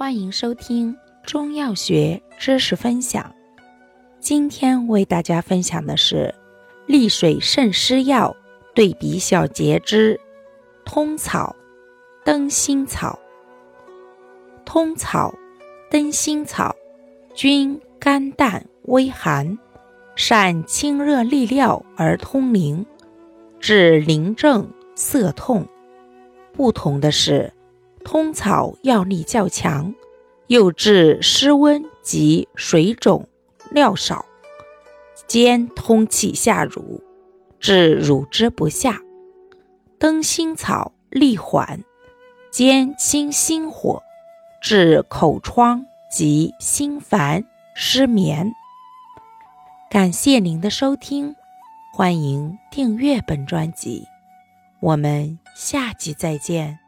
欢迎收听中药学知识分享。今天为大家分享的是利水渗湿药对比小结之通草、灯心草。通草、灯心草均甘淡微寒，善清热利尿而通淋，治淋症、涩痛。不同的是。通草药力较强，又治湿温及水肿、尿少，兼通气下乳，治乳汁不下。灯心草力缓，兼清心火，治口疮及心烦、失眠。感谢您的收听，欢迎订阅本专辑，我们下集再见。